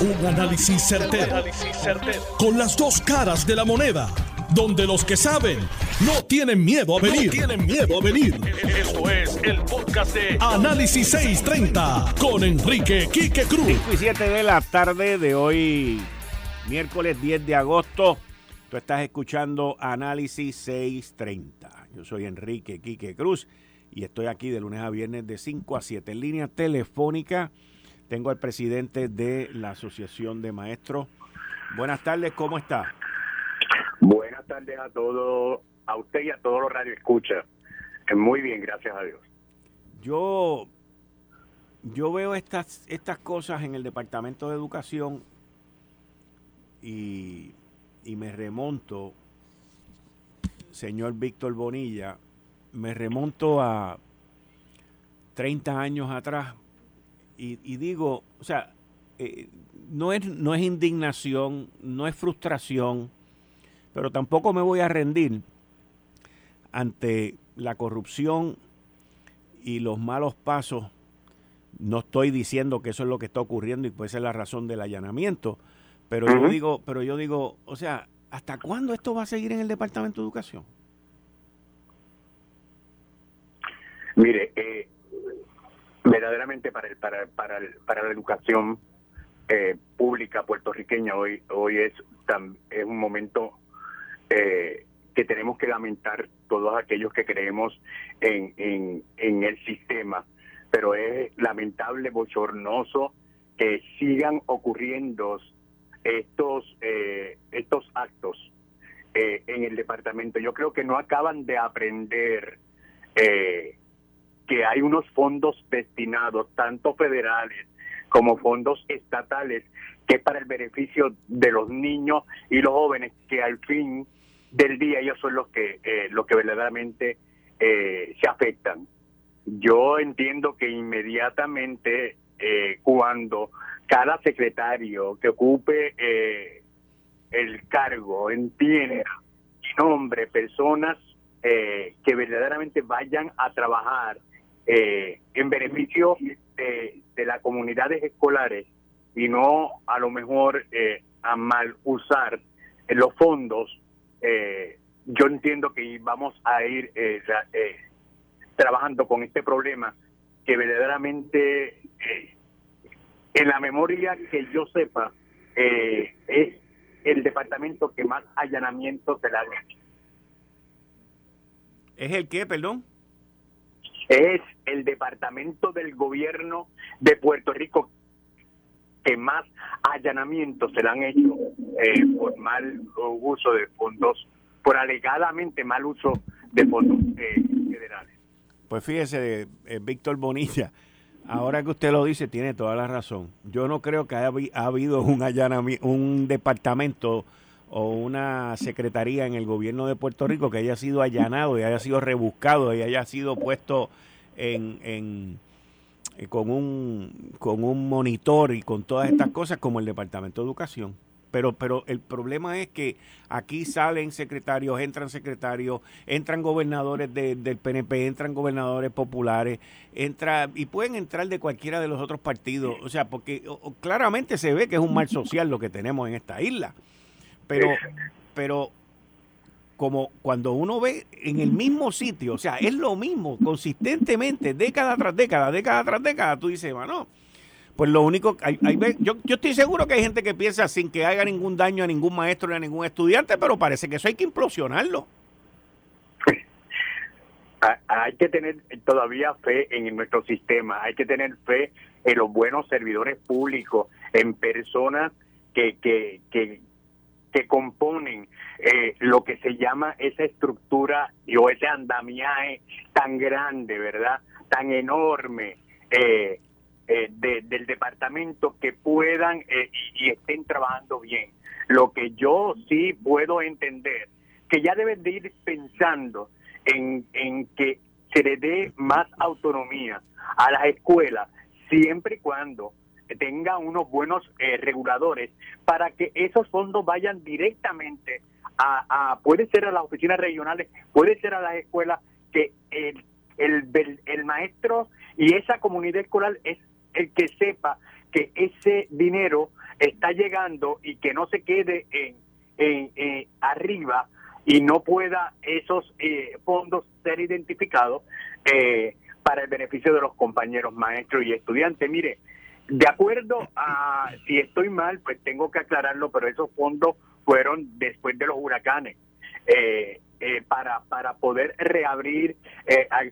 Un análisis certero, Con las dos caras de la moneda. Donde los que saben no tienen miedo a venir. tienen miedo a venir. Esto es el podcast de Análisis 630 con Enrique Quique Cruz. 5 y 7 de la tarde de hoy, miércoles 10 de agosto. Tú estás escuchando Análisis 630. Yo soy Enrique Quique Cruz y estoy aquí de lunes a viernes de 5 a 7 en línea telefónica. Tengo al presidente de la Asociación de Maestros. Buenas tardes, ¿cómo está? Buenas tardes a todos, a usted y a todos los radioescuchas. Eh, muy bien, gracias a Dios. Yo, yo veo estas, estas cosas en el Departamento de Educación y, y me remonto, señor Víctor Bonilla, me remonto a 30 años atrás y, digo, o sea, eh, no, es, no es indignación, no es frustración, pero tampoco me voy a rendir ante la corrupción y los malos pasos. No estoy diciendo que eso es lo que está ocurriendo y puede ser la razón del allanamiento, pero yo digo, pero yo digo, o sea, ¿hasta cuándo esto va a seguir en el Departamento de Educación? Mire, eh, verdaderamente para el, para, para, para la educación eh, pública puertorriqueña hoy hoy es, es un momento eh, que tenemos que lamentar todos aquellos que creemos en, en, en el sistema, pero es lamentable, bochornoso que sigan ocurriendo estos eh, estos actos en el departamento. Yo creo que no acaban de aprender eh, que hay unos fondos destinados, tanto federales como fondos estatales, que para el beneficio de los niños y los jóvenes, que al fin del día ellos son los que, eh, los que verdaderamente eh, se afectan. Yo entiendo que inmediatamente eh, cuando cada secretario que ocupe el cargo entienda y nombre personas que verdaderamente vayan a trabajar eh, en beneficio de, las comunidades escolares y no a lo mejor eh, a mal usar los fondos, eh, yo entiendo que vamos a ir trabajando con este problema que verdaderamente en la memoria que yo sepa es el departamento que más allanamientos se le ha. ¿Es el qué, perdón? Es el departamento del gobierno de Puerto Rico que más allanamientos se le han hecho eh, por mal uso de fondos, por alegadamente mal uso de fondos eh, federales. Pues fíjese, eh, Víctor Bonilla, ahora que usted lo dice, tiene toda la razón. Yo no creo que haya ha habido un allanamiento, un departamento o una secretaría en el gobierno de Puerto Rico que haya sido allanado y haya sido rebuscado y haya sido puesto en, en eh, con un con un monitor y con todas estas cosas como el Departamento de Educación. Pero, pero el problema es que aquí salen secretarios, entran secretarios, entran gobernadores del PNP, entran gobernadores populares, entra y pueden entrar de cualquiera de los otros partidos. O sea, porque claramente se ve que es un mal social lo que tenemos en esta isla. Pero, pero como cuando uno ve en el mismo sitio, o sea, es lo mismo, consistentemente, década tras década, década tras década, tú dices, bueno, pues lo único, hay, hay, yo, yo estoy seguro que hay gente que piensa sin que haga ningún daño a ningún maestro ni a ningún estudiante, pero parece que eso hay que implosionarlo. Hay que tener todavía fe en nuestro sistema, hay que tener fe en los buenos servidores públicos, en personas que, que, que, que componen eh, lo que se llama esa estructura o ese andamiaje tan grande, ¿verdad? Tan enorme eh, eh, del departamento que puedan y, estén trabajando bien. Lo que yo sí puedo entender, que ya deben de ir pensando en, en que se le dé más autonomía a las escuelas, siempre y cuando tenga unos buenos eh, reguladores para que esos fondos vayan directamente a, puede ser a las oficinas regionales, puede ser a las escuelas, que el, el, el maestro y esa comunidad escolar es el que sepa que ese dinero está llegando y que no se quede en, en, arriba y no pueda esos eh, fondos ser identificados eh, para el beneficio de los compañeros maestros y estudiantes. Mire, de acuerdo a si estoy mal, pues tengo que aclararlo, pero esos fondos fueron después de los huracanes. Eh, para, para poder reabrir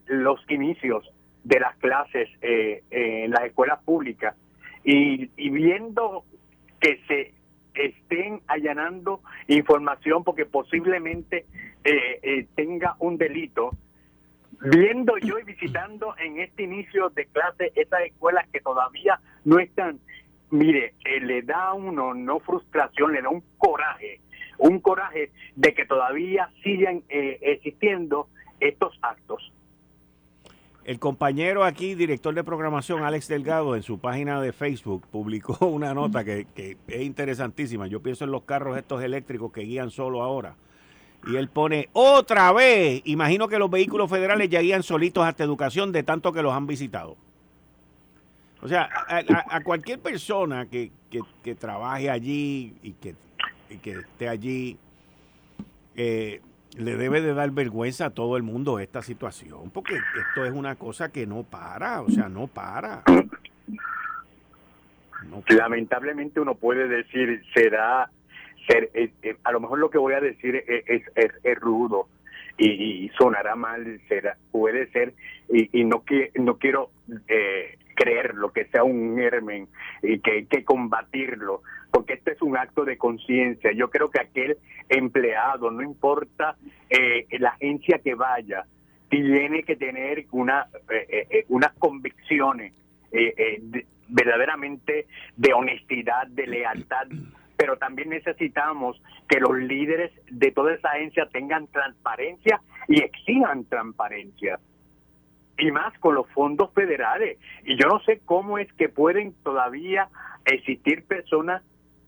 los inicios de las clases en las escuelas públicas y, y viendo que se estén allanando información porque posiblemente eh, eh, tenga un delito. Viendo yo y visitando en este inicio de clase esas escuelas que todavía no están, mire, eh, le da uno no frustración, le da un coraje, un coraje de que todavía sigan existiendo estos actos. El compañero aquí, director de programación, Alex Delgado, en su página de Facebook publicó una nota que, es interesantísima. Yo pienso en los carros estos eléctricos que guían solo ahora. Y él pone, otra vez, imagino que los vehículos federales ya guían solitos hasta educación de tanto que los han visitado. O sea, a, cualquier persona que, trabaje allí y que, y que esté allí, eh, le debe de dar vergüenza a todo el mundo esta situación, porque esto es una cosa que no para, o sea, no para. Lamentablemente uno puede decir, será, ser, eh, eh, a lo mejor lo que voy a decir es, es, rudo y, sonará mal, será, puede ser, y, y no, que, no quiero eh, creer lo que sea un germen y que hay que combatirlo, porque este es un acto de conciencia. Yo creo que aquel empleado, no importa eh, la agencia que vaya, tiene que tener una, eh, eh, unas convicciones verdaderamente de honestidad, de lealtad, pero también necesitamos que los líderes de toda esa agencia tengan transparencia y exijan transparencia y más con los fondos federales. Y yo no sé cómo es que pueden todavía existir personas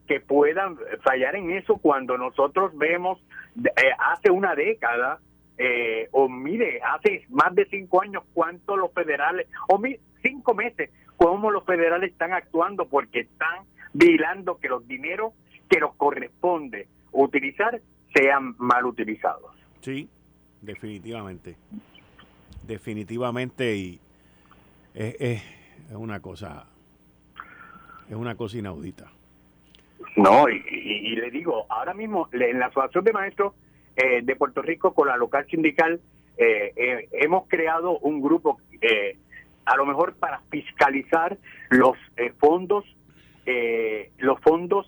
que puedan fallar en eso cuando nosotros vemos eh, hace una década eh, o mire, hace más de cinco años cuánto los federales, o cinco meses, cómo los federales están actuando porque están vigilando que los dineros que nos corresponde utilizar sean mal utilizados. Sí, definitivamente definitivamente y es, una cosa es una cosa inaudita. No, y, le digo, ahora mismo en la Asociación de Maestros eh, de Puerto Rico con la local sindical eh, eh, hemos creado un grupo a lo mejor para fiscalizar los fondos los fondos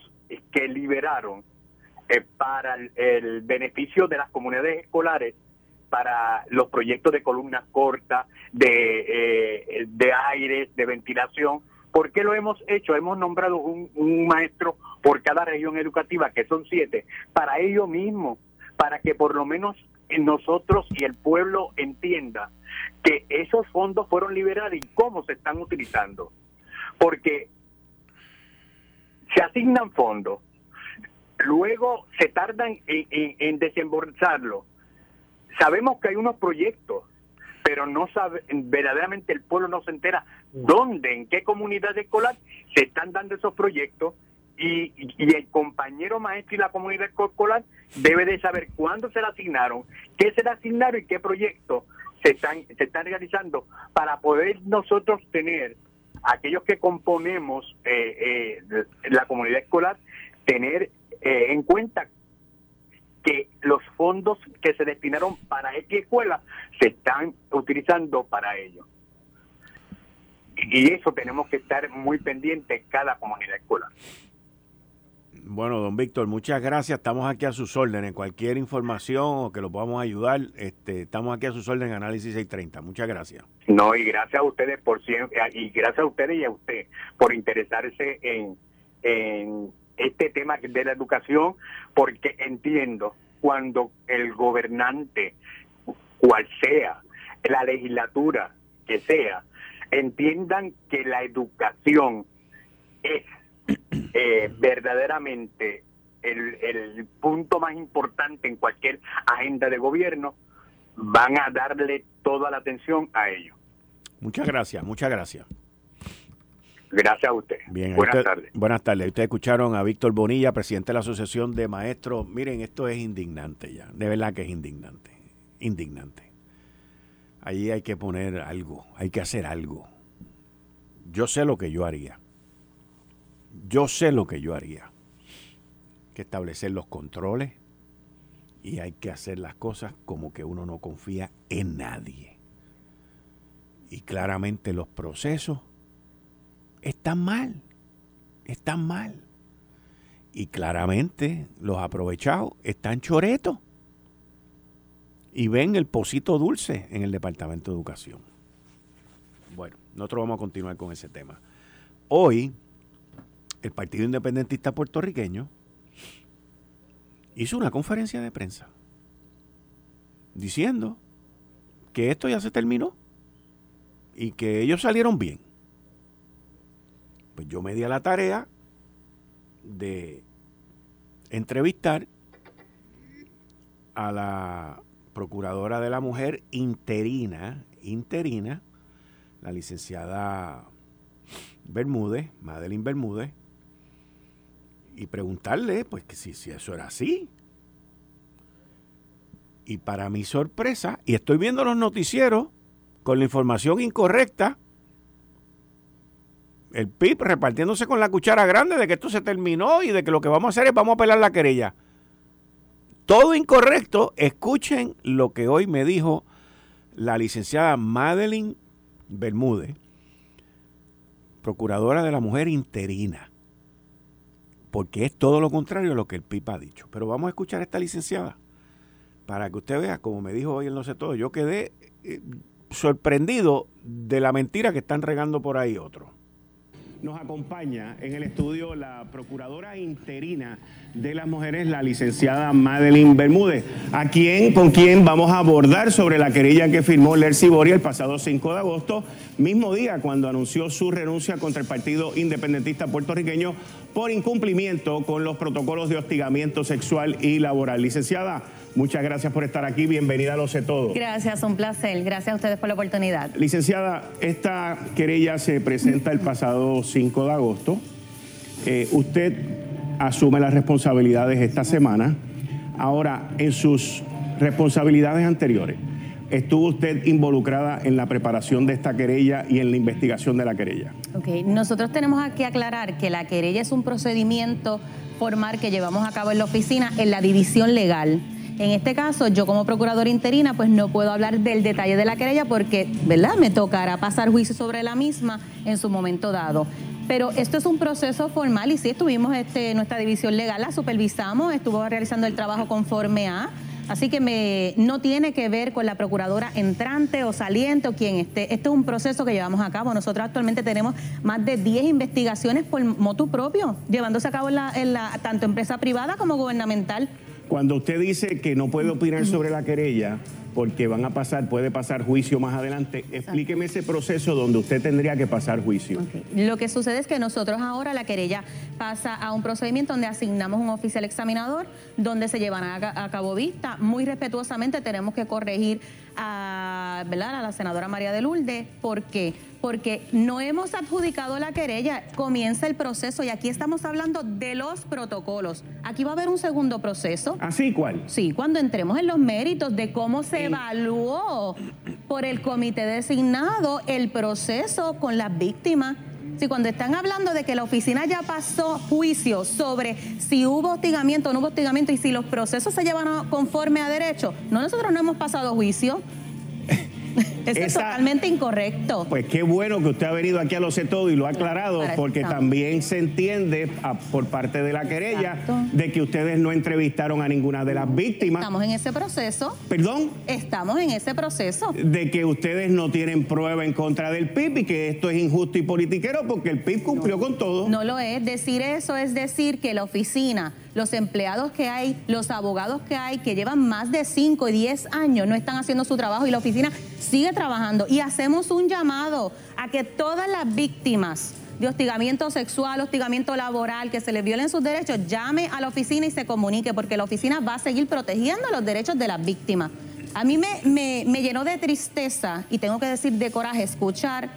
que liberaron para el beneficio de las comunidades escolares para los proyectos de columnas cortas, de, eh, de aires, de ventilación. ¿Por qué lo hemos hecho? Hemos nombrado un, maestro por cada región educativa, que son siete, para ello mismo, para que por lo menos nosotros y el pueblo entienda que esos fondos fueron liberados y cómo se están utilizando. Porque se asignan fondos, luego se tardan en, en, en desembolsarlo Sabemos que hay unos proyectos, pero no sabe, verdaderamente el pueblo no se entera dónde, en qué comunidad escolar se están dando esos proyectos y, el compañero maestro y la comunidad escolar debe de saber cuándo se le asignaron, qué se le asignaron y qué proyectos se están, se están realizando para poder nosotros tener, aquellos que componemos eh, eh, la comunidad escolar, tener eh, en cuenta fondos que se destinaron para X escuela se están utilizando para ello. Y eso tenemos que estar muy pendientes cada comunidad escolar. Bueno, don Víctor, muchas gracias. Estamos aquí a sus órdenes. Cualquier información o que lo podamos ayudar, este, estamos aquí a sus órdenes en Análisis 630. Muchas gracias. No, y gracias a ustedes por siempre, y gracias a ustedes y a usted por interesarse en, en este tema de la educación porque entiendo cuando el gobernante, cual sea, la legislatura que sea, entiendan que la educación es eh, verdaderamente el, el punto más importante en cualquier agenda de gobierno, van a darle toda la atención a ello. Muchas gracias, muchas gracias. Gracias a usted. Bien, buenas tardes. Buenas tardes. Ustedes escucharon a Víctor Bonilla, presidente de la Asociación de Maestros. Miren, esto es indignante ya. De verdad que es indignante. Indignante. Allí hay que poner algo, hay que hacer algo. Yo sé lo que yo haría. Yo sé lo que yo haría. Hay que establecer los controles y hay que hacer las cosas como que uno no confía en nadie. Y claramente los procesos están mal, están mal. Y claramente los aprovechados están choretos. Y ven el pocito dulce en el Departamento de Educación. Bueno, nosotros vamos a continuar con ese tema. Hoy, el Partido Independentista Puertorriqueño hizo una conferencia de prensa diciendo que esto ya se terminó y que ellos salieron bien. Pues yo me di a la tarea de entrevistar a la procuradora de la mujer interina, interina, la licenciada Bermúdez, Madeline Bermúdez, y preguntarle, pues, que si, si eso era así. Y para mi sorpresa, y estoy viendo los noticieros, con la información incorrecta, el PIB repartiéndose con la cuchara grande de que esto se terminó y de que lo que vamos a hacer es vamos a pelar la querella. Todo incorrecto. Escuchen lo que hoy me dijo la licenciada Madeline Bermúdez, procuradora de la mujer interina. Porque es todo lo contrario a lo que el PIB ha dicho. Pero vamos a escuchar a esta licenciada para que usted vea, como me dijo hoy el no sé todo, yo quedé eh, sorprendido de la mentira que están regando por ahí otros. Nos acompaña en el estudio la procuradora interina de las mujeres, la licenciada Madeline Bermúdez, a quien, con quien vamos a abordar sobre la querella que firmó Lercy Boria el pasado 5 de agosto, mismo día cuando anunció su renuncia contra el Partido Independentista Puertorriqueño por incumplimiento con los protocolos de hostigamiento sexual y laboral. Licenciada, Muchas gracias por estar aquí. Bienvenida a Lo Sé Todo. Gracias, un placer. Gracias a ustedes por la oportunidad. Licenciada, esta querella se presenta el pasado 5 de agosto. Eh, usted asume las responsabilidades esta semana. Ahora, en sus responsabilidades anteriores, ¿estuvo usted involucrada en la preparación de esta querella y en la investigación de la querella? Ok, nosotros tenemos que aclarar que la querella es un procedimiento formal que llevamos a cabo en la oficina en la división legal. En este caso, yo como procuradora interina, pues no puedo hablar del detalle de la querella porque, ¿verdad? Me tocará pasar juicio sobre la misma en su momento dado. Pero esto es un proceso formal y sí estuvimos este, nuestra división legal, la supervisamos, estuvo realizando el trabajo conforme a. Así que no tiene que ver con la procuradora entrante o saliente o quien esté. Este es un proceso que llevamos a cabo. Nosotros actualmente tenemos más de 10 investigaciones por motu propio, llevándose a cabo en en la, tanto empresa privada como gubernamental. Cuando usted dice que no puede opinar sobre la querella, porque van a pasar, puede pasar juicio más adelante. Explíqueme ese proceso donde usted tendría que pasar juicio. Lo que sucede es que nosotros ahora la querella pasa a un procedimiento donde asignamos un oficial examinador, donde se llevan a, cabo vista. Muy respetuosamente tenemos que corregir a, ¿verdad? a la senadora María de Lourdes. ¿Por qué? porque no hemos adjudicado la querella, comienza el proceso y aquí estamos hablando de los protocolos. Aquí va a haber un segundo proceso. ¿Así cuál? Sí, cuando entremos en los méritos de cómo se evaluó por el comité designado el proceso con las víctimas. Si cuando están hablando de que la oficina ya pasó juicio sobre si hubo hostigamiento o no hubo hostigamiento y si los procesos se llevan conforme a derecho, no, nosotros no hemos pasado juicio. Eso es totalmente incorrecto. Pues qué bueno que usted ha venido aquí a lo sé todo y lo ha aclarado, porque también se entiende por parte de la querella de que ustedes no entrevistaron a ninguna de las víctimas. Estamos en ese proceso. ¿Perdón? Estamos en ese proceso. De que ustedes no tienen prueba en contra del PIB y que esto es injusto y politiquero porque el PIB cumplió con todo. No lo es. Decir eso es decir que la oficina los empleados que hay, los abogados que hay, que llevan más de 5 y 10 años, no están haciendo su trabajo y la oficina sigue trabajando. Y hacemos un llamado a que todas las víctimas de hostigamiento sexual, hostigamiento laboral, que se les violen sus derechos, llame a la oficina y se comunique, porque la oficina va a seguir protegiendo los derechos de las víctimas. A mí me, me llenó de tristeza y tengo que decir de coraje escuchar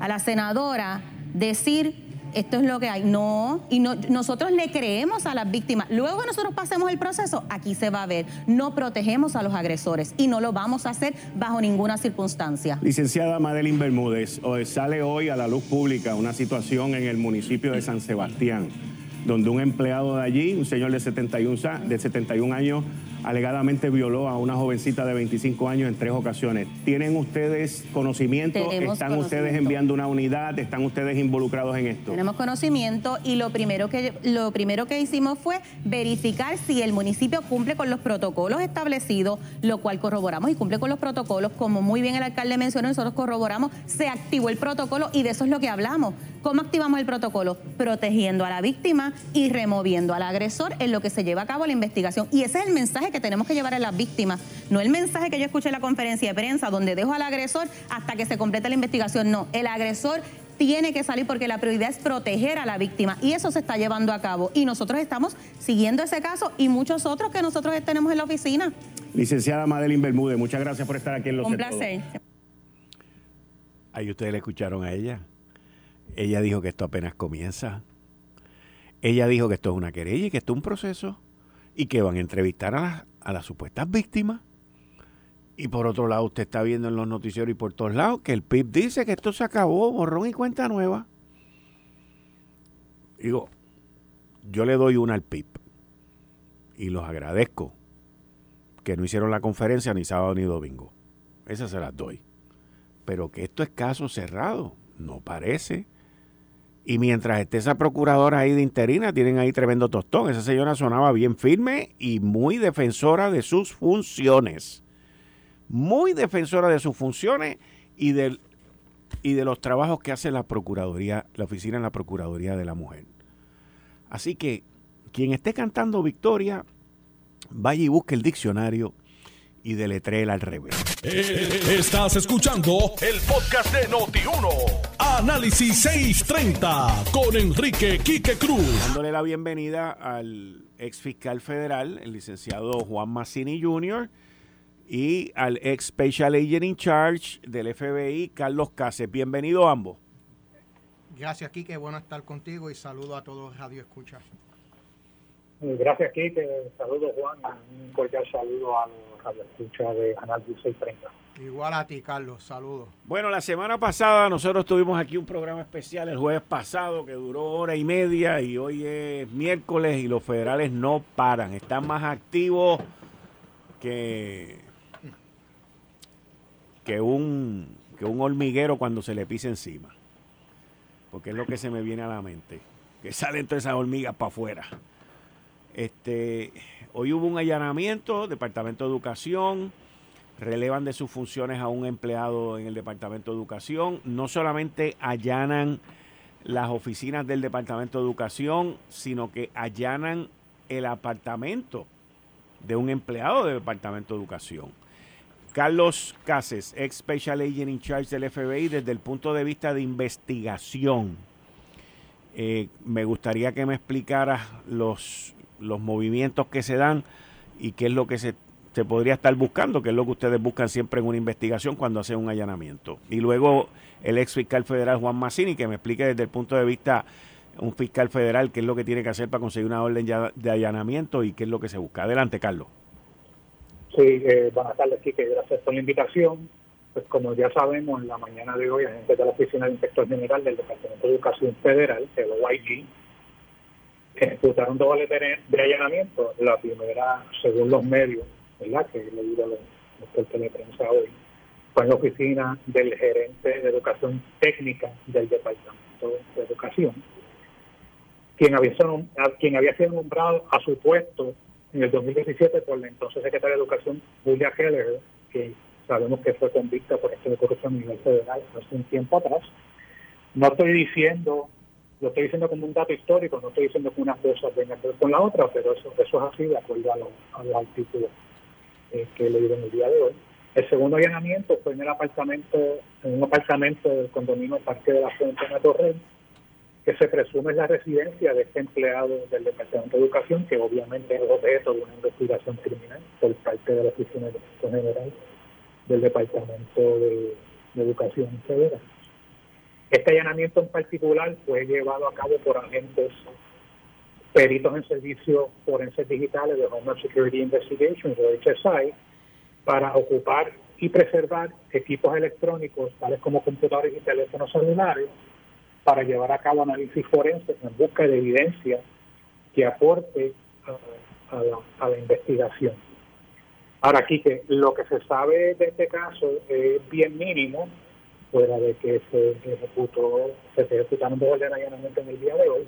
a la senadora decir esto es lo que hay. No, y no, nosotros le creemos a las víctimas. Luego que nosotros pasemos el proceso, aquí se va a ver. No protegemos a los agresores y no lo vamos a hacer bajo ninguna circunstancia. Licenciada Madeline Bermúdez, sale hoy a la luz pública una situación en el municipio de San Sebastián, donde un empleado de allí, un señor de 71, de 71 años, alegadamente violó a una jovencita de 25 años en tres ocasiones. ¿Tienen ustedes conocimiento? ¿Están ustedes enviando una unidad? ¿Están ustedes involucrados en esto? Tenemos conocimiento y lo primero que lo primero que hicimos fue verificar si el municipio cumple con los protocolos establecidos, lo cual corroboramos y cumple con los protocolos, como muy bien el alcalde mencionó, nosotros corroboramos, se activó el protocolo y de eso es lo que hablamos. ¿Cómo activamos el protocolo? Protegiendo a la víctima y removiendo al agresor en lo que se lleva a cabo la investigación. Y ese es el mensaje que tenemos que llevar a las víctimas. No el mensaje que yo escuché en la conferencia de prensa, donde dejo al agresor hasta que se complete la investigación. No, el agresor tiene que salir porque la prioridad es proteger a la víctima y eso se está llevando a cabo. Y nosotros estamos siguiendo ese caso y muchos otros que nosotros tenemos en la oficina. Licenciada Madeline Bermúdez, muchas gracias por estar aquí en Los Un placer. Ahí ustedes le escucharon a ella. Ella dijo que esto apenas comienza. Ella dijo que esto es una querella y que esto es un proceso y que van a entrevistar a las, supuestas víctimas. Y por otro lado, usted está viendo en los noticieros y por todos lados que el PIB dice que esto se acabó, borrón y cuenta nueva. Digo, yo le doy una al PIB y los agradezco que no hicieron la conferencia ni sábado ni domingo. Esas se las doy. Pero que esto es caso cerrado, no parece. Y mientras esté esa procuradora ahí de interina, tienen ahí tremendo tostón. Esa señora sonaba bien firme y muy defensora de sus funciones. Muy defensora de sus funciones y, del, y de los trabajos que hace la Procuraduría, la oficina en la Procuraduría de la Mujer. Así que quien esté cantando victoria, vaya y busque el diccionario y deletrela al revés. Eh, estás escuchando el podcast de Noti1. Análisis 630 con Enrique Quique Cruz. Dándole la bienvenida al ex fiscal federal, el licenciado Juan Massini Jr., y al ex Special Agent in Charge del FBI, Carlos Cáceres. Bienvenido ambos. Gracias, Quique. Bueno estar contigo y saludo a todos Radio Escucha. Gracias, Quique. Saludo, Juan. Un cordial saludo a los Radio Escucha de Análisis 630. Igual a ti, Carlos. Saludos. Bueno, la semana pasada nosotros tuvimos aquí un programa especial el jueves pasado que duró hora y media y hoy es miércoles y los federales no paran. Están más activos que, que, un, que un hormiguero cuando se le pisa encima. Porque es lo que se me viene a la mente. Que salen todas esas hormigas para afuera. Este, hoy hubo un allanamiento, Departamento de Educación relevan de sus funciones a un empleado en el Departamento de Educación. No solamente allanan las oficinas del Departamento de Educación, sino que allanan el apartamento de un empleado del Departamento de Educación. Carlos Cases, ex Special Agent in Charge del FBI, desde el punto de vista de investigación. Eh, me gustaría que me explicaras los, los movimientos que se dan y qué es lo que se se podría estar buscando, que es lo que ustedes buscan siempre en una investigación cuando hacen un allanamiento. Y luego el ex fiscal federal Juan Massini, que me explique desde el punto de vista un fiscal federal qué es lo que tiene que hacer para conseguir una orden de allanamiento y qué es lo que se busca. Adelante, Carlos. Sí, eh, buenas tardes, Kike. Gracias por la invitación. Pues como ya sabemos, en la mañana de hoy, agentes de la Oficina de Inspector General del Departamento de Educación Federal, el OIG, ejecutaron dos órdenes de allanamiento. La primera, según los medios, ¿verdad? que he leído los, los de prensa hoy, fue en la oficina del gerente de educación técnica del Departamento de Educación, quien había, quien había sido nombrado a su puesto en el 2017 por la entonces secretaria de Educación, Julia Keller, que sabemos que fue convicta por esto de corrupción a nivel federal hace un tiempo atrás. No estoy diciendo, lo estoy diciendo como un dato histórico, no estoy diciendo que una cosa venga que ver con la otra, pero eso, eso es así de acuerdo a, los a artículos eh, que le dieron el día de hoy. El segundo allanamiento fue en el apartamento, en un apartamento del condominio Parque de la Fuente en Torre, que se presume es la residencia de este empleado del Departamento de Educación, que obviamente es objeto de una investigación criminal por parte de la Oficina de General del Departamento de, Educación Federal. Este allanamiento en particular fue llevado a cabo por agentes peritos en servicios forenses digitales de Homeland Security Investigations o HSI para ocupar y preservar equipos electrónicos tales como computadores y teléfonos celulares para llevar a cabo análisis forenses en busca de evidencia que aporte a, la, investigación. Ahora, que lo que se sabe de este caso es bien mínimo, fuera de que se ejecutó, se ejecutaron dos órdenes allanamiento en el día de hoy,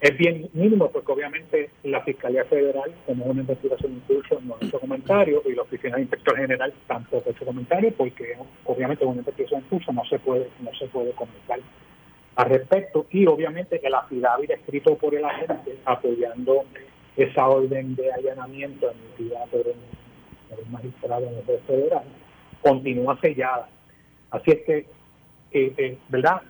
es bien mínimo porque obviamente la Fiscalía Federal, como una investigación en curso, no ha hecho comentario y la Oficina de Inspector General tampoco ha hecho comentario porque obviamente una investigación en curso no se puede, no se puede comentar al respecto y obviamente que la affidavit escrito por el agente apoyando esa orden de allanamiento emitida por el, magistrado en el federal continúa sellada. Así es que, eh, eh, ¿verdad?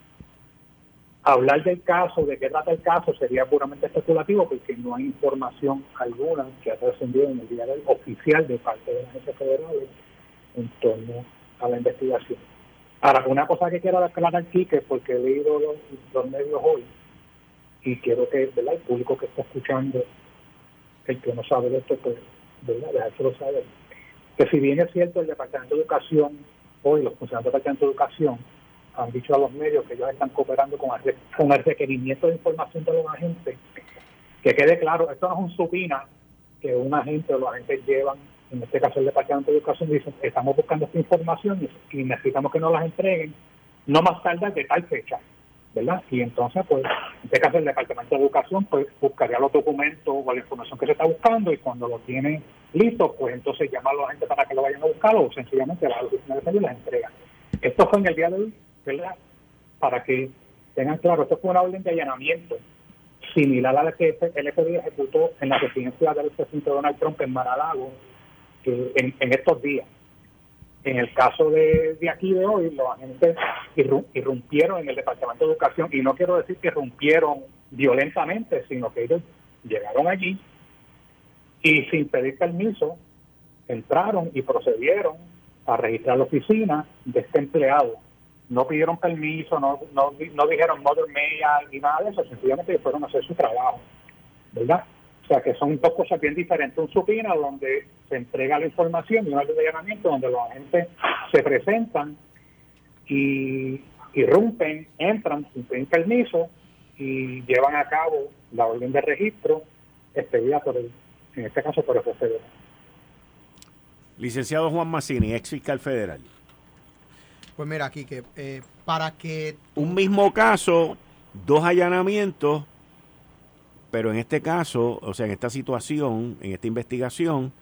Hablar del caso, de qué trata el caso, sería puramente especulativo porque no hay información alguna que ha trascendido en el día del oficial de parte de la agencia federal en torno a la investigación. Ahora, una cosa que quiero aclarar aquí, que porque he leído los, medios hoy, y quiero que el público que está escuchando, el que no sabe de esto, pues, ¿verdad? dejárselo saber. Que si bien es cierto, el Departamento de Educación, hoy los funcionarios del Departamento de Educación, han dicho a los medios que ellos están cooperando con el, con el requerimiento de información de los agentes, que quede claro, esto no es un supina que un agente o los agentes llevan en este caso el Departamento de Educación dice, estamos buscando esta información y, necesitamos que nos las entreguen no más tarde de tal fecha, ¿verdad? Y entonces, pues, en este caso el Departamento de Educación pues buscaría los documentos o la información que se está buscando y cuando lo tiene listo, pues entonces llama a la gente para que lo vayan a buscar o sencillamente la oficina de salud las entrega. Esto fue en el día de hoy, ¿verdad? Para que tengan claro, esto fue una orden de allanamiento similar a la que el FBI ejecutó en la residencia del presidente Donald Trump en Maralago en, estos días. En el caso de, aquí de hoy, los agentes irrumpieron en el Departamento de Educación, y no quiero decir que irrumpieron violentamente, sino que ellos llegaron allí y sin pedir permiso entraron y procedieron a registrar la oficina de este empleado. No pidieron permiso, no, no, no dijeron mother media ni nada de eso, sencillamente fueron a hacer su trabajo, ¿verdad? O sea, que son dos cosas bien diferentes. Un supina donde se entrega la información y un allanamiento donde los agentes se presentan y irrumpen, entran sin pedir permiso y llevan a cabo la orden de registro expedida por el, en este caso por el juez federal. Licenciado Juan Massini, ex fiscal federal. Pues mira, aquí que eh, para que... Un mismo caso, dos allanamientos pero en este caso, o sea, en esta situación, en esta investigación,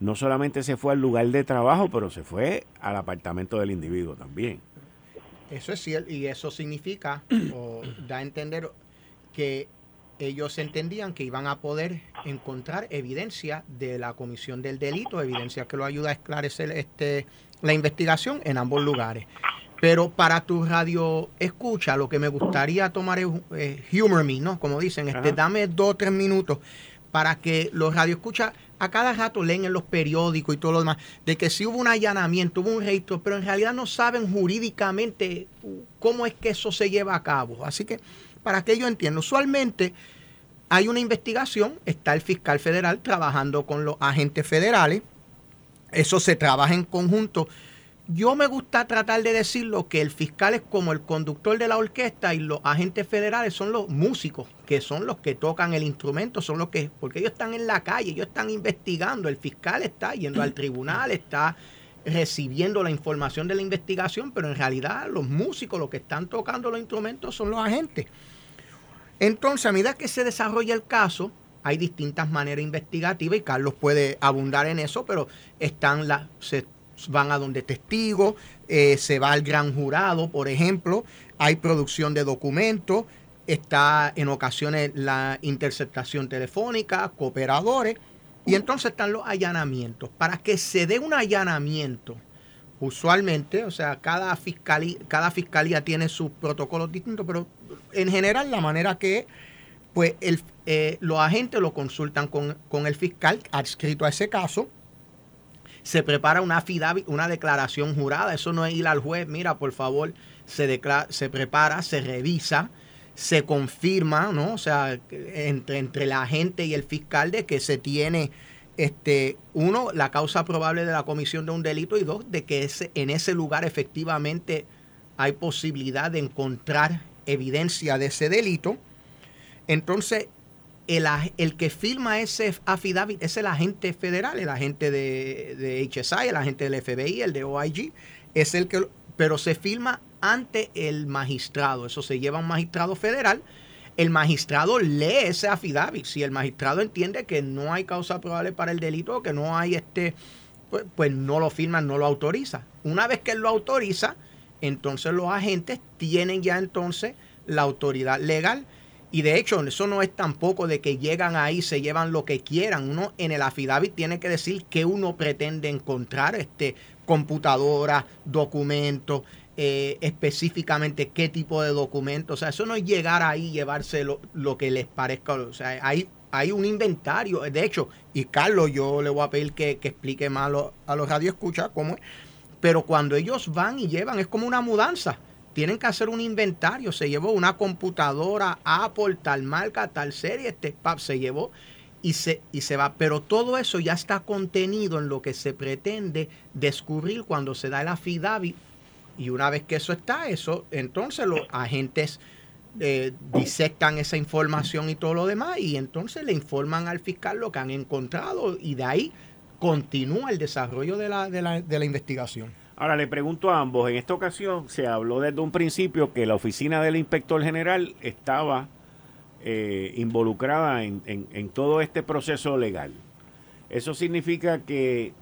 no solamente se fue al lugar de trabajo, pero se fue al apartamento del individuo también. Eso es cierto, y eso significa, o da a entender que ellos entendían que iban a poder encontrar evidencia de la comisión del delito, evidencia que lo ayuda a esclarecer este, la investigación en ambos lugares. Pero para tu radio escucha, lo que me gustaría tomar es eh, humor me, ¿no? Como dicen, este, dame dos o tres minutos para que los radio escucha a cada rato leen en los periódicos y todo lo demás, de que si hubo un allanamiento, hubo un registro, pero en realidad no saben jurídicamente cómo es que eso se lleva a cabo. Así que, para que yo entienda, usualmente hay una investigación, está el fiscal federal trabajando con los agentes federales, eso se trabaja en conjunto yo me gusta tratar de decirlo que el fiscal es como el conductor de la orquesta y los agentes federales son los músicos, que son los que tocan el instrumento, son los que, porque ellos están en la calle, ellos están investigando, el fiscal está yendo al tribunal, está recibiendo la información de la investigación, pero en realidad los músicos, los que están tocando los instrumentos son los agentes. Entonces, a medida que se desarrolla el caso, hay distintas maneras investigativas y Carlos puede abundar en eso, pero están las van a donde testigos, eh, se va al gran jurado, por ejemplo, hay producción de documentos, está en ocasiones la interceptación telefónica, cooperadores, y entonces están los allanamientos. Para que se dé un allanamiento, usualmente, o sea, cada fiscalía, cada fiscalía tiene sus protocolos distintos, pero en general la manera que pues eh, los agentes lo consultan con, con el fiscal adscrito a ese caso, se prepara una una declaración jurada. Eso no es ir al juez, mira, por favor, se, se prepara, se revisa, se confirma, ¿no? O sea, entre, entre la gente y el fiscal de que se tiene, este, uno, la causa probable de la comisión de un delito y dos, de que ese, en ese lugar efectivamente hay posibilidad de encontrar evidencia de ese delito. Entonces, el, el, que firma ese affidavit es el agente federal, el agente de, de, HSI, el agente del FBI, el de OIG, es el que, pero se firma ante el magistrado. Eso se lleva a un magistrado federal. El magistrado lee ese affidavit. Si el magistrado entiende que no hay causa probable para el delito, que no hay este, pues, pues no lo firma, no lo autoriza. Una vez que él lo autoriza, entonces los agentes tienen ya entonces la autoridad legal y de hecho, eso no es tampoco de que llegan ahí, se llevan lo que quieran. Uno en el affidavit tiene que decir qué uno pretende encontrar, este, computadora, documentos, eh, específicamente qué tipo de documentos. O sea, eso no es llegar ahí y llevarse lo, que les parezca. O sea, hay, hay un inventario. De hecho, y Carlos, yo le voy a pedir que, explique más a los, a los radioescuchas cómo es. Pero cuando ellos van y llevan, es como una mudanza tienen que hacer un inventario. Se llevó una computadora Apple, tal marca, tal serie, este pap se llevó y se, y se va. Pero todo eso ya está contenido en lo que se pretende descubrir cuando se da el affidavit. Y una vez que eso está, eso, entonces los agentes eh, disectan esa información y todo lo demás y entonces le informan al fiscal lo que han encontrado y de ahí continúa el desarrollo de la, de la, de la investigación. Ahora le pregunto a ambos, en esta ocasión se habló desde un principio que la oficina del inspector general estaba eh, involucrada en, todo este proceso legal. Eso significa que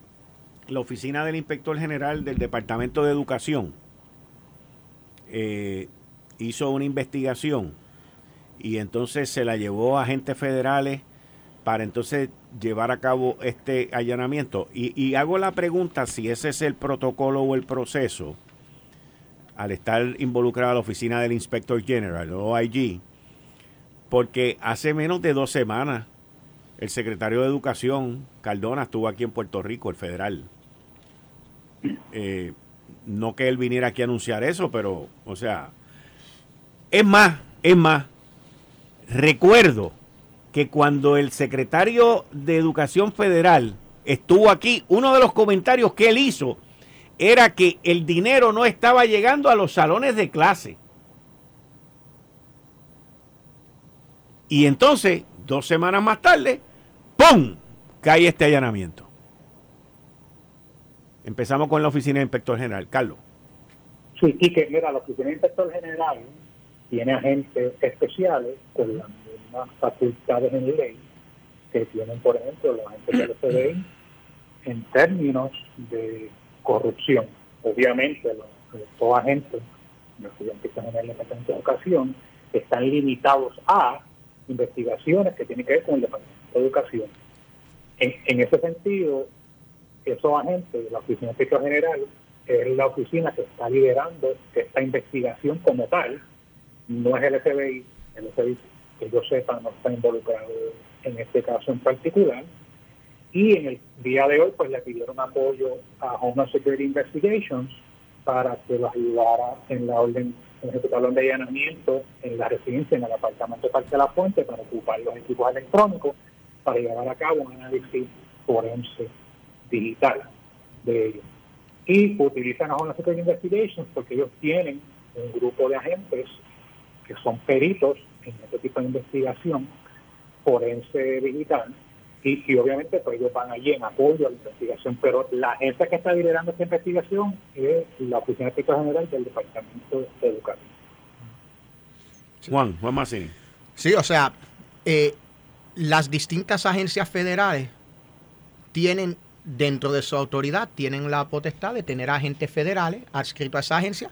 la oficina del inspector general del Departamento de Educación eh, hizo una investigación y entonces se la llevó a agentes federales para entonces llevar a cabo este allanamiento. Y, hago la pregunta si ese es el protocolo o el proceso al estar involucrada la oficina del Inspector General, OIG, porque hace menos de dos semanas el secretario de Educación, Cardona, estuvo aquí en Puerto Rico, el federal. Eh, no que él viniera aquí a anunciar eso, pero, o sea, es más, es más, recuerdo que cuando el secretario de Educación Federal estuvo aquí, uno de los comentarios que él hizo era que el dinero no estaba llegando a los salones de clase. Y entonces, dos semanas más tarde, ¡pum! cae este allanamiento. Empezamos con la oficina de inspector general. Carlos. Sí, que mira, la oficina de inspector general tiene agentes especiales con la facultades en ley que tienen, por ejemplo, los agentes del FBI en términos de corrupción. Obviamente, los, agentes, los estudiantes en el Departamento de Educación, están limitados a investigaciones que tienen que ver con el Departamento de Educación. En, ese sentido, esos agentes, la Oficina de General, es la oficina que está liderando esta investigación como tal, no es el FBI, el FBI que yo sepa no está involucrado en este caso en particular. Y en el día de hoy pues le pidieron apoyo a Homeland Security Investigations para que los ayudara en la orden, en ejecutar de allanamiento en la residencia, en el apartamento de Parque de la Fuente, para ocupar los equipos electrónicos, para llevar a cabo un análisis forense digital de ellos. Y utilizan a Homeland Security Investigations porque ellos tienen un grupo de agentes que son peritos en este tipo de investigación forense digital y, y, obviamente pues ellos van allí en apoyo a la investigación, pero la agencia que está liderando esta investigación es la Oficina de General del Departamento de Educación. Juan, Juan Massini. Sí, o sea, eh, las distintas agencias federales tienen dentro de su autoridad, tienen la potestad de tener agentes federales adscritos a esa agencia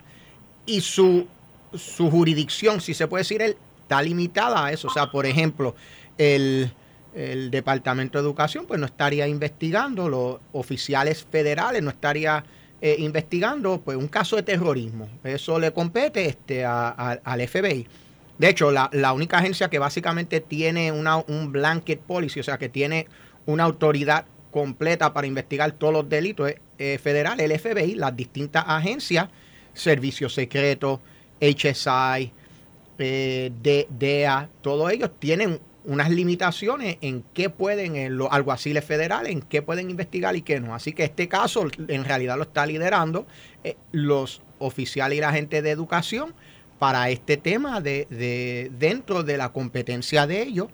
y su, su jurisdicción, si se puede decir, el está limitada a eso. O sea, por ejemplo, el, Departamento de Educación pues no estaría investigando, los oficiales federales no estaría eh, investigando pues un caso de terrorismo. Eso le compete este, al FBI. De hecho, la, única agencia que básicamente tiene una, un blanket policy, o sea, que tiene una autoridad completa para investigar todos los delitos eh, federales, el FBI, las distintas agencias, Servicios Secretos, HSI, eh, DEA, todos ellos tienen unas limitaciones en qué pueden, en los alguaciles federales, en qué pueden investigar y qué no. Así que este caso en realidad lo está liderando eh, los oficiales y la gente de educación para este tema de, de, dentro de la competencia de ellos.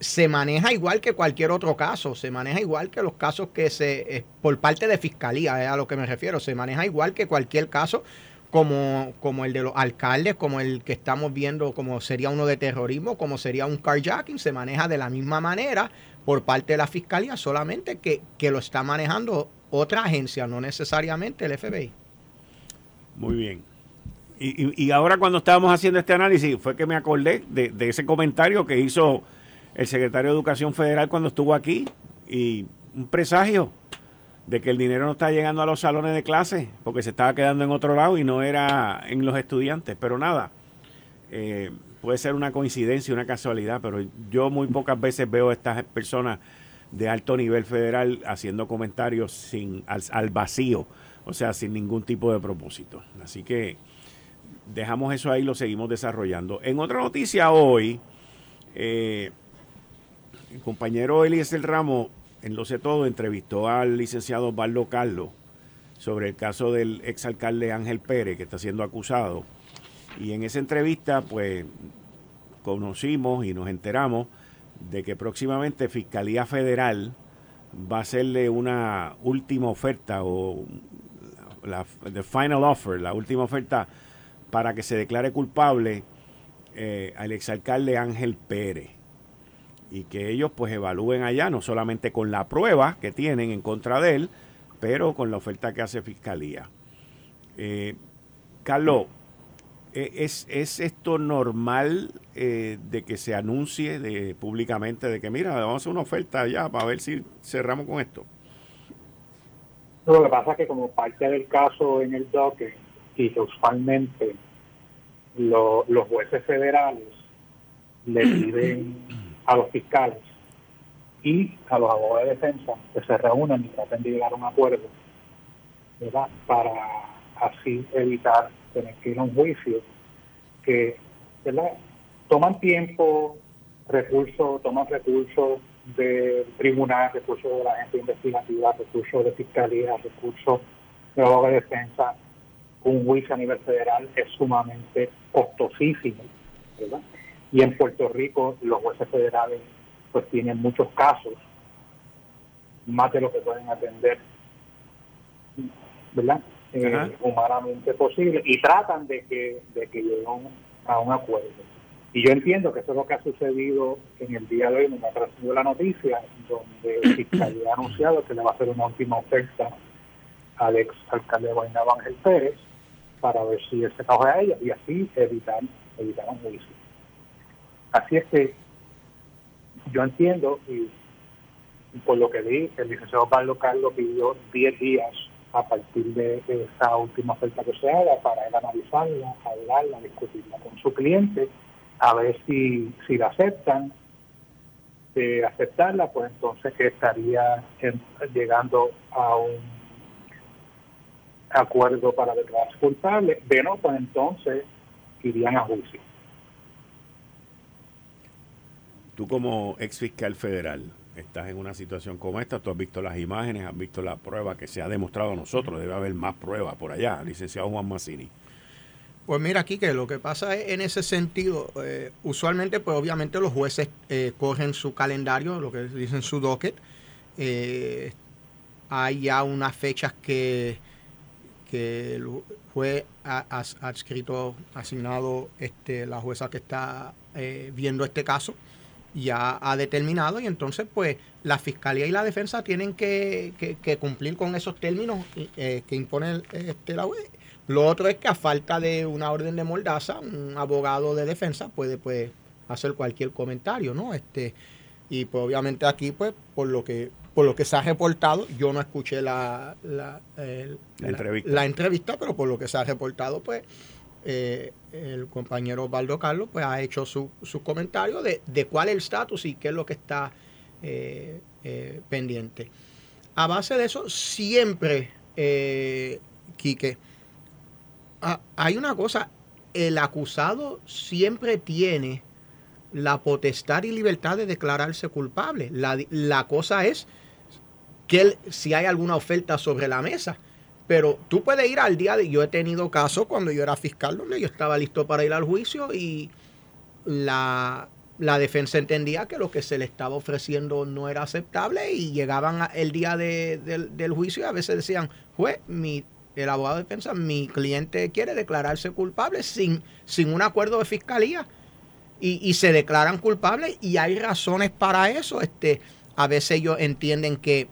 Se maneja igual que cualquier otro caso, se maneja igual que los casos que se, eh, por parte de fiscalía, es a lo que me refiero, se maneja igual que cualquier caso como, como el de los alcaldes, como el que estamos viendo, como sería uno de terrorismo, como sería un carjacking, se maneja de la misma manera por parte de la fiscalía, solamente que, lo está manejando otra agencia, no necesariamente el FBI. Muy bien. Y, y, ahora cuando estábamos haciendo este análisis fue que me acordé de, de, ese comentario que hizo el secretario de Educación Federal cuando estuvo aquí y un presagio de que el dinero no está llegando a los salones de clase porque se estaba quedando en otro lado y no era en los estudiantes. Pero nada, eh, puede ser una coincidencia, una casualidad, pero yo muy pocas veces veo a estas personas de alto nivel federal haciendo comentarios sin al, vacío, o sea, sin ningún tipo de propósito. Así que dejamos eso ahí, lo seguimos desarrollando. En otra noticia hoy, eh, el compañero Eliezer Ramos en Lo Sé Todo entrevistó al licenciado Osvaldo Carlos sobre el caso del exalcalde Ángel Pérez, que está siendo acusado. Y en esa entrevista, pues, conocimos y nos enteramos de que próximamente Fiscalía Federal va a hacerle una última oferta o la final offer, la última oferta para que se declare culpable eh, al exalcalde Ángel Pérez y que ellos pues evalúen allá, no solamente con la prueba que tienen en contra de él, pero con la oferta que hace Fiscalía. Eh, Carlos, ¿e-, ¿es, ¿es, esto normal eh, de que se anuncie de, públicamente de que mira, vamos a hacer una oferta ya para ver si cerramos con esto? Lo que pasa es que como parte del caso en el DOCE y que usualmente los jueces federales le piden a los fiscales y a los abogados de defensa que se reúnan y traten de llegar a un acuerdo para así evitar tener que ir a un juicio que ¿verdad? toman tiempo, recursos, toman recursos del tribunal, recursos de la agencia investigativa, recursos de fiscalía, recursos de abogados de defensa. Un juicio a nivel federal es sumamente costosísimo, ¿verdad? Y en Puerto Rico los jueces federales pues tienen muchos casos, más de lo que pueden atender, ¿verdad? Eh, humanamente posible y tratan de que, de que lleguen a un acuerdo. Y yo entiendo que eso es lo que ha sucedido en el día de hoy, me ha traído la noticia, donde fiscalía ha anunciado que le va a hacer una última oferta al ex alcalde de Guaynabo Ángel Pérez para ver si él se coge a ella y así evitar, evitar un juicio. Así es que yo entiendo, y, por lo que vi, el licenciado Pablo Carlos pidió 10 días a partir de esa última oferta que se haga para él analizarla, hablarla, discutirla con su cliente, a ver si, si la aceptan. Aceptarla, pues entonces estaría llegando a un acuerdo para declararse culpable. De no, pues entonces irían a juicio. Tú como ex fiscal federal estás en una situación como esta, tú has visto las imágenes, has visto la prueba que se ha demostrado a nosotros, debe haber más pruebas por allá, licenciado Juan Massini. Pues mira aquí que lo que pasa es en ese sentido, eh, usualmente pues obviamente los jueces eh, cogen su calendario, lo que dicen su docket, eh, hay ya unas fechas que, que el juez ha, adscrito, asignado este, la jueza que está viendo este caso, ya ha determinado y entonces pues la fiscalía y la defensa tienen que, cumplir con esos términos eh, que impone este, la UE. Lo otro es que a falta de una orden de mordaza, un abogado de defensa puede pues hacer cualquier comentario, ¿no? Este y pues obviamente aquí pues por lo que por lo que se ha reportado, yo no escuché la, la, entrevista. la entrevista, pero por lo que se ha reportado pues eh, el compañero Osvaldo Carlos pues ha hecho su, su comentario de, cuál es el estatus y qué es lo que está eh, eh, pendiente. A base de eso, siempre, eh, Quique, hay una cosa, el acusado siempre tiene la potestad y libertad de declararse culpable. La, cosa es que si hay alguna oferta sobre la mesa. Pero tú puedes ir al día de... Yo he tenido casos cuando yo era fiscal donde yo estaba listo para ir al juicio y la, defensa entendía que lo que se le estaba ofreciendo no era aceptable y llegaban el día del juicio y a veces decían, juez, mi, el abogado de defensa, mi cliente quiere declararse culpable sin, sin un acuerdo de fiscalía y, se declaran culpables y hay razones para eso. Este, a veces ellos entienden que,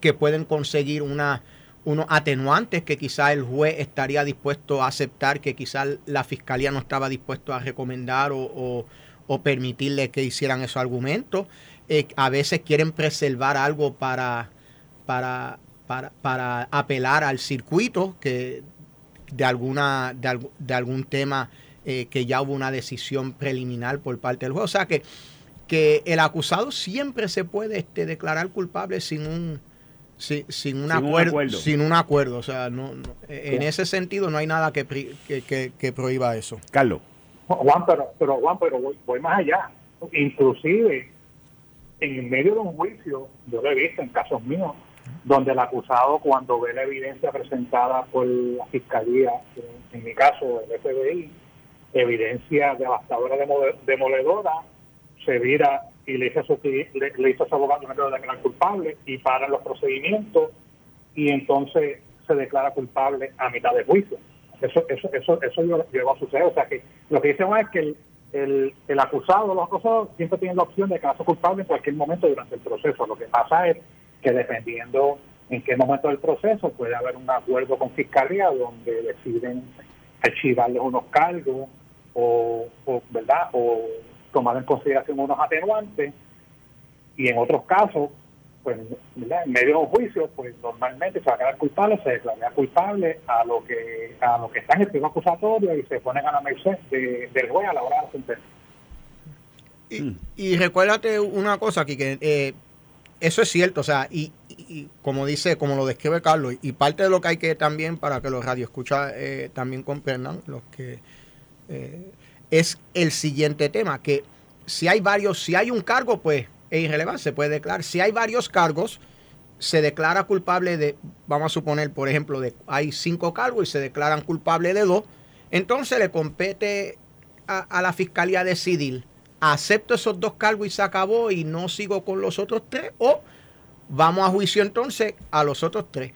que pueden conseguir una, unos atenuantes que quizá el juez estaría dispuesto a aceptar, que quizá la fiscalía no estaba dispuesto a recomendar o, o, permitirle que hicieran esos argumentos. Eh, a veces quieren preservar algo para, para, para, para apelar al circuito que de alguna de, de algún tema eh, que ya hubo una decisión preliminar por parte del juez. O sea que, que el acusado siempre se puede este, declarar culpable sin un, sin, un, acuerdo, Sin un acuerdo. O sea, no, en ese sentido no hay nada que, que, prohíba eso. Carlos. Juan, pero, pero Juan, pero voy, más allá. Inclusive, en medio de un juicio, yo lo he visto en casos míos, donde el acusado cuando ve la evidencia presentada por la fiscalía, en mi caso el FBI, evidencia devastadora, demoledora, se vira y le dice a su, le, le dice a su abogado declarar culpable y paran los procedimientos y entonces se declara culpable a mitad de juicio. Eso eso eso eso llegó a suceder. O sea que lo que dicen es que el, el, el acusado, los acusados siempre tienen la opción de declararse culpable en cualquier momento durante el proceso. Lo que pasa es que dependiendo en qué momento del proceso puede haber un acuerdo con fiscalía donde deciden archivarles unos cargos o, ¿verdad? o tomar en consideración unos atenuantes y en otros casos pues en medio de un juicio pues normalmente se va a quedar culpable se declara culpable a lo que a lo que está en el primer acusatorio y se ponen a la merced del juez a la hora de la sentencia. Y, y recuérdate una cosa aquí que eh, eso es cierto, o sea, y, como dice, como lo describe Carlos, y parte de lo que hay que también para que los radioescuchas eh, también comprendan, los que eh, es el siguiente tema, que si hay varios, si hay un cargo, pues es irrelevante, se puede declarar. Si hay varios cargos, se declara culpable de, vamos a suponer, por ejemplo, de, hay cinco cargos y se declaran culpable de dos, entonces le compete a, a la fiscalía decidir, acepto esos dos cargos y se acabó y no sigo con los otros tres, o vamos a juicio entonces a los otros tres.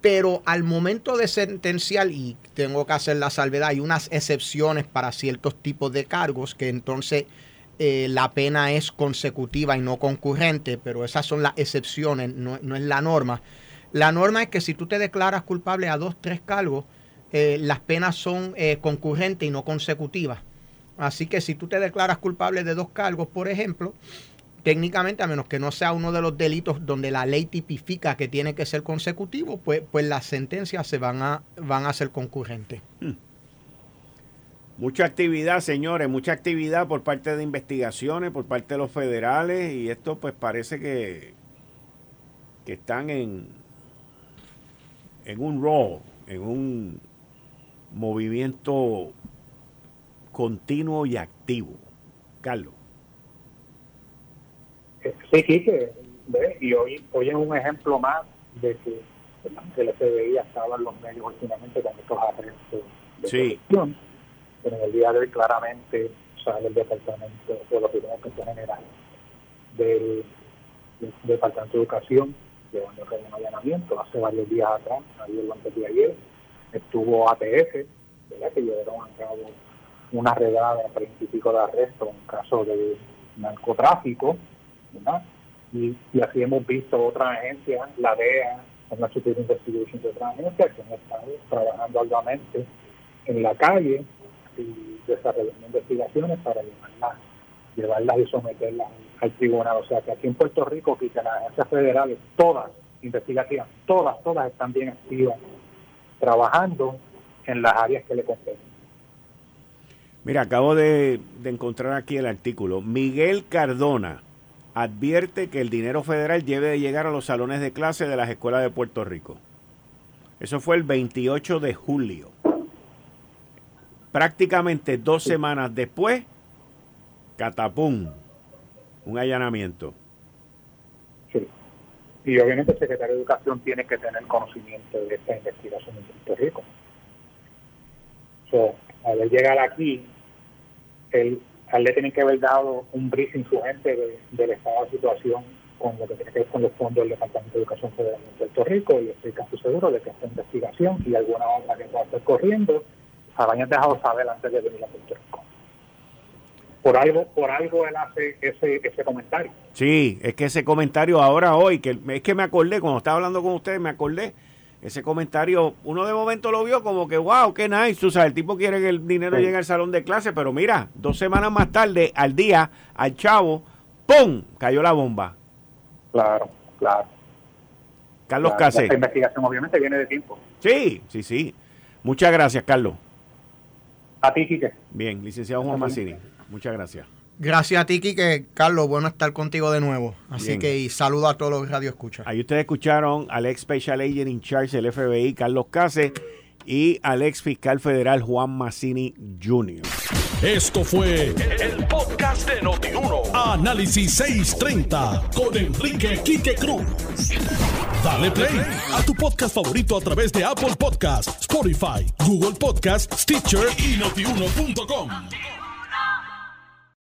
Pero al momento de sentenciar, y tengo que hacer la salvedad, hay unas excepciones para ciertos tipos de cargos que entonces eh, la pena es consecutiva y no concurrente, pero esas son las excepciones, no, es la norma. La norma es que si tú te declaras culpable a dos, tres cargos, eh, las penas son eh, concurrentes y no consecutivas. Así que si tú te declaras culpable de dos cargos, por ejemplo, técnicamente, a menos que no sea uno de los delitos donde la ley tipifica que tiene que ser consecutivo, pues, pues las sentencias se van a, van a ser concurrentes. Hmm. Mucha actividad, señores, mucha actividad por parte de investigaciones, por parte de los federales, y esto pues parece que, que están en, en un rol, en un movimiento continuo y activo. Carlos. Sí, Quique, y hoy, hoy es un ejemplo más de que el FBI estaba en los medios últimamente con estos arrestos de sí. pero en el día de hoy claramente sale el departamento de la opinión general del, departamento de educación llevando a un allanamiento hace varios días atrás, ayer o antes de ayer, estuvo ATF, ¿verdad? que llevaron a cabo una redada de principio de arresto en caso de narcotráfico y, así hemos visto otras agencias, la DEA, la Superior Investigation de otras agencias que han estado trabajando arduamente en la calle y desarrollando investigaciones para llevarlas, llevarlas y someterlas al tribunal. O sea que aquí en Puerto Rico, que las agencias federales, todas investigativas, todas, todas están bien activas, trabajando en las áreas que le competen. Mira, acabo de encontrar aquí el artículo. Miguel Cardona advierte que el dinero federal debe de llegar a los salones de clase de las escuelas de Puerto Rico. Eso fue el 28 de julio. Prácticamente dos semanas después, catapum, un allanamiento. Sí. Y obviamente el secretario de Educación tiene que tener conocimiento de esta investigación en Puerto Rico. So, al llegar aquí, él, le tiene que haber dado un briefing su gente del estado de situación con lo que tiene que ver con los fondos del Departamento de Educación Federal de Puerto Rico y estoy casi seguro de que esta investigación y alguna otra que va a estar corriendo hayan dejado saber antes de venir a Puerto Rico. Por algo, por algo él hace ese, ese comentario. Sí, es que ese comentario ahora hoy, que es que me acordé, cuando estaba hablando con ustedes, me acordé ese comentario, uno de momento lo vio como que, wow, qué nice, tú sabes, el tipo quiere que el dinero llegue al salón de clase, pero mira, dos semanas más tarde, al día, al chavo, ¡pum!, cayó la bomba. Claro, claro. Carlos Case. Esta investigación obviamente viene de tiempo. Sí, sí, sí. Muchas gracias, Carlos. A ti, Quique. Bien, licenciado Juan Massini. Muchas gracias. Gracias a ti, Quique. Carlos, bueno estar contigo de nuevo. Así que y saludo a todos los radio escuchas. Ahí ustedes escucharon al ex Special Agent in Charge del FBI, Carlos Case, y al ex fiscal federal Juan Massini Jr. Esto fue el, podcast de Notiuno. Análisis 630 con Enrique Quique Cruz. Dale play a tu podcast favorito a través de Apple Podcasts, Spotify, Google Podcasts, Stitcher y notiuno.com.